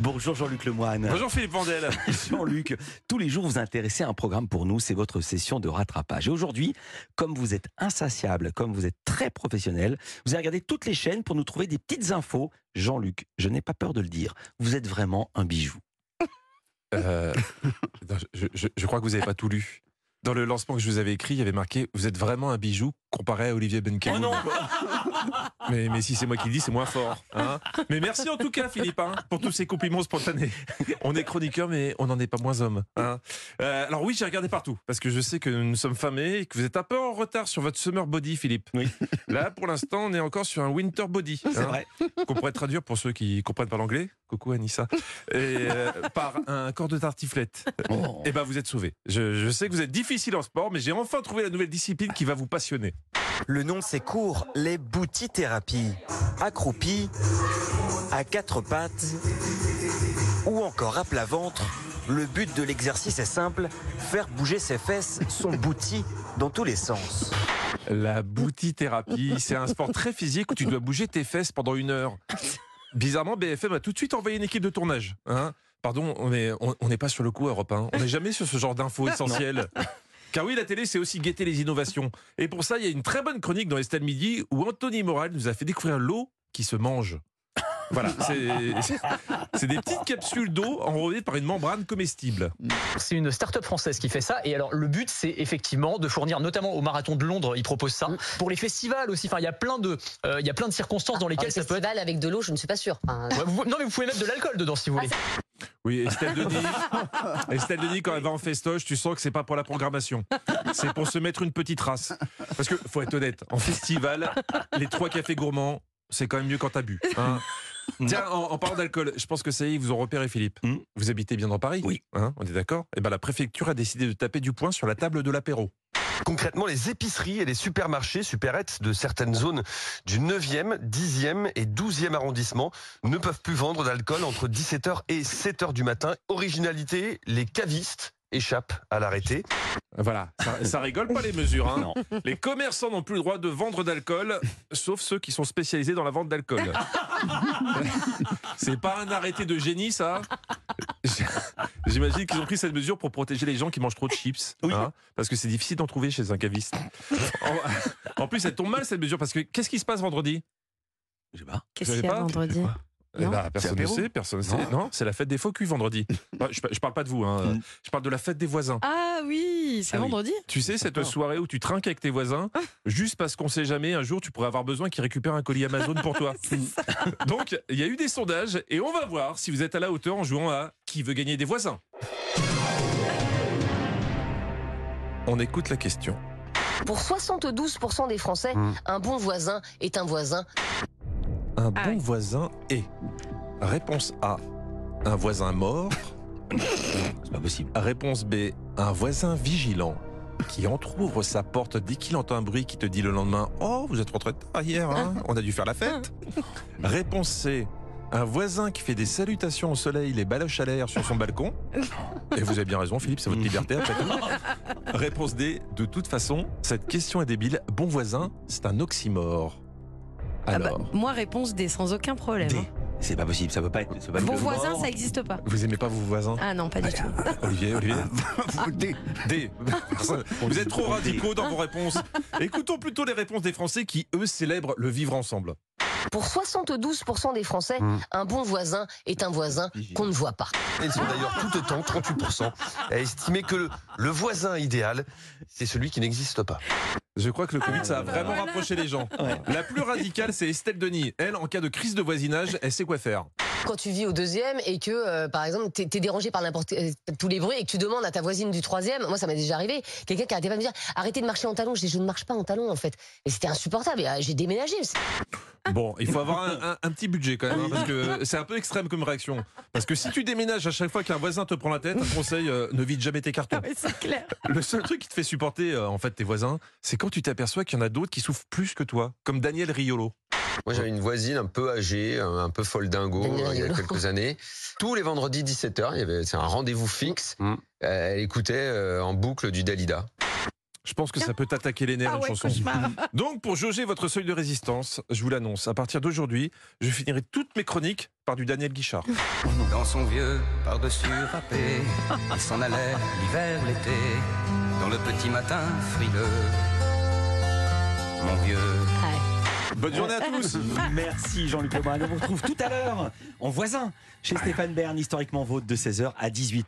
Bonjour Jean-Luc Lemoine. Bonjour Philippe Vandel. Jean-Luc, tous les jours vous intéressez à un programme pour nous, c'est votre session de rattrapage. Et aujourd'hui, comme vous êtes insatiable, comme vous êtes très professionnel, vous avez regardé toutes les chaînes pour nous trouver des petites infos. Jean-Luc, je n'ai pas peur de le dire, vous êtes vraiment un bijou. Euh, je- je crois que vous n'avez pas tout lu. Dans le lancement que je vous avais écrit, il y avait marqué Vous êtes vraiment un bijou comparé à Olivier Benken. Oh non mais, mais si c'est moi qui le dis, c'est moins fort. hein. mais merci en tout cas, Philippe, hein, pour tous ces compliments spontanés. On est chroniqueur, mais on n'en est pas moins homme. hein. Euh, alors oui, j'ai regardé partout, parce que je sais que nous sommes famés et que vous êtes un peu en retard sur votre summer body, Philippe. Oui. Là, pour l'instant, on est encore sur un winter body. C'est vrai. Qu'on pourrait traduire pour ceux qui comprennent pas l'anglais. Coucou Anissa. Et, euh, par un corps de tartiflette. Oh. Eh ben, vous êtes sauvés. Je, je sais que vous êtes difficile en sport, mais j'ai enfin trouvé la nouvelle discipline qui va vous passionner. Le nom c'est court, les boutithérapies. Accroupi, à quatre pattes ou encore à plat ventre. Le but de l'exercice est simple, faire bouger ses fesses, son bouti, dans tous les sens. La boutithérapie, c'est un sport très physique où tu dois bouger tes fesses pendant une heure. Bizarrement, BFM a tout de suite envoyé une équipe de tournage. Hein Pardon, on n'est on, on n'est pas sur le coup, Europe 1. On n'est jamais sur ce genre d'infos essentielles. Car oui, la télé, c'est aussi guetter les innovations. Et pour ça, il y a une très bonne chronique dans Estelle Midi où Anthony Moral nous a fait découvrir l'eau qui se mange. Voilà, c'est- des petites capsules d'eau enrobées par une membrane comestible. C'est une start-up française qui fait ça. Et alors, le but, c'est effectivement de fournir, notamment au marathon de Londres, ils proposent ça. Pour les festivals aussi. Enfin, il y a plein de, euh, il y a plein de circonstances dans Un lesquelles ça peut être. festival avec de l'eau, je ne suis pas sûre. Enfin, Ouais, vous- non, mais vous pouvez mettre de l'alcool dedans si vous voulez. Oui, Estelle Denis, Estelle Denis, quand elle va en festoche, tu sens que c'est pas pour la programmation. C'est pour se mettre une petite race. Parce que, faut être honnête, en festival, les trois cafés gourmands, c'est quand même mieux quand t'as bu. hein. Tiens, en, en parlant d'alcool, je pense que ça y est, ils vous ont repéré, Philippe. Hmm. Vous habitez bien dans Paris Oui. Hein, on est d'accord Eh ben, la préfecture a décidé de taper du poing sur la table de l'apéro. Concrètement, les épiceries et les supermarchés, supérettes de certaines zones du 9e, 10e et 12e arrondissement ne peuvent plus vendre d'alcool entre 17h et 7h du matin. Originalité, les cavistes échappent à l'arrêté. Voilà, ça, ça rigole pas les mesures. Hein. Non. Les commerçants n'ont plus le droit de vendre d'alcool, sauf ceux qui sont spécialisés dans la vente d'alcool. C'est pas un arrêté de génie, ça? J'imagine qu'ils ont pris cette mesure pour protéger les gens qui mangent trop de chips. Oui. hein, parce que c'est difficile d'en trouver chez un caviste. En, en plus, elle tombe mal cette mesure, parce que qu'est-ce qui se passe vendredi? Je sais pas. Qu'est-ce qu'il y a pas? vendredi? Eh ben, Personne ne sait, personne ne sait. Non. C'est la fête des faux culs vendredi. Je, je parle pas de vous, hein. Mm. je parle de la fête des voisins. Ah oui, c'est Ah oui. vendredi? Tu sais, cette soirée où tu trinques avec tes voisins, juste parce qu'on sait jamais, un jour, tu pourrais avoir besoin qu'ils récupèrent un colis Amazon pour toi. Donc, il y a eu des sondages et on va voir si vous êtes à la hauteur en jouant à Qui veut gagner des voisins On écoute la question. pour 72% des Français, Hmm. un bon voisin est un voisin. Un Ah bon oui. voisin est Réponse A. Un voisin mort. C'est pas possible. Réponse B. Un voisin vigilant qui entr'ouvre sa porte dès qu'il entend un bruit qui te dit le lendemain Oh, vous êtes rentré tard hier, hein on a dû faire la fête. Réponse C. Un voisin qui fait des salutations au soleil, les baloches à l'air sur son balcon. Et vous avez bien raison, Philippe, c'est votre liberté après tout. Réponse D. De toute façon, cette question est débile. Bon voisin, c'est un oxymore. Ah bah, Alors, Moi, réponse D, sans aucun problème. D. hein. C'est pas possible, ça peut pas être. ça peut pas être Bon le voisin, mort. ça n'existe pas. vous aimez pas vos voisins Ah non, pas du tout. Olivier, Olivier D. D. Vous êtes trop radicaux dans vos réponses. Écoutons plutôt les réponses des Français qui, eux, célèbrent le vivre ensemble. Pour 72% des Français, Hmm. un bon voisin est un voisin qu'on ne voit pas. Ils sont d'ailleurs tout autant, 38%, à estimer que le, le voisin idéal, c'est celui qui n'existe pas. Je crois que le Covid, ça a vraiment rapproché les gens. La plus radicale, c'est Estelle Denis. Elle, en cas de crise de voisinage, elle sait quoi faire. Quand tu vis au deuxième et que, euh, par exemple, t'es es dérangé par n'importe euh, tous les bruits et que tu demandes à ta voisine du troisième, moi ça m'est déjà arrivé, quelqu'un qui arrêtait pas de me dire arrêtez de marcher en talons. Je dis je ne marche pas en talons en fait. Et c'était insupportable. Et, euh, J'ai déménagé. Bon, il faut avoir un, un- un petit budget quand même, hein, parce que c'est un peu extrême comme réaction. Parce que si tu déménages à chaque fois qu'un voisin te prend la tête, un conseil, euh, ne vide jamais tes cartons. Oui, c'est clair. Le seul truc qui te fait supporter, euh, en fait, tes voisins, c'est quand tu t'aperçois qu'il y en a d'autres qui souffrent plus que toi, comme Daniel Riolo. Moi, j'avais une voisine un peu âgée, un peu folle dingo, Daniel il y a quelques années. Tous les vendredis 17h, il y avait c'est un rendez-vous fixe. Mm. Euh, Elle écoutait euh, en boucle du Dalida. Je pense que ça peut t'attaquer les nerfs, Ah une ouais, chanson. cauchemar. Donc, pour jauger votre seuil de résistance, je vous l'annonce, à partir d'aujourd'hui, je finirai toutes mes chroniques par du Daniel Guichard. Dans son vieux par-dessus râpé, il s'en allait l'hiver, l'été, dans le petit matin frileux. Mon vieux. Bonne journée à tous Merci Jean-Luc Lebrun. On vous retrouve tout à l'heure en voisin chez Stéphane Bern, historiquement vôtre de 16h à 18h.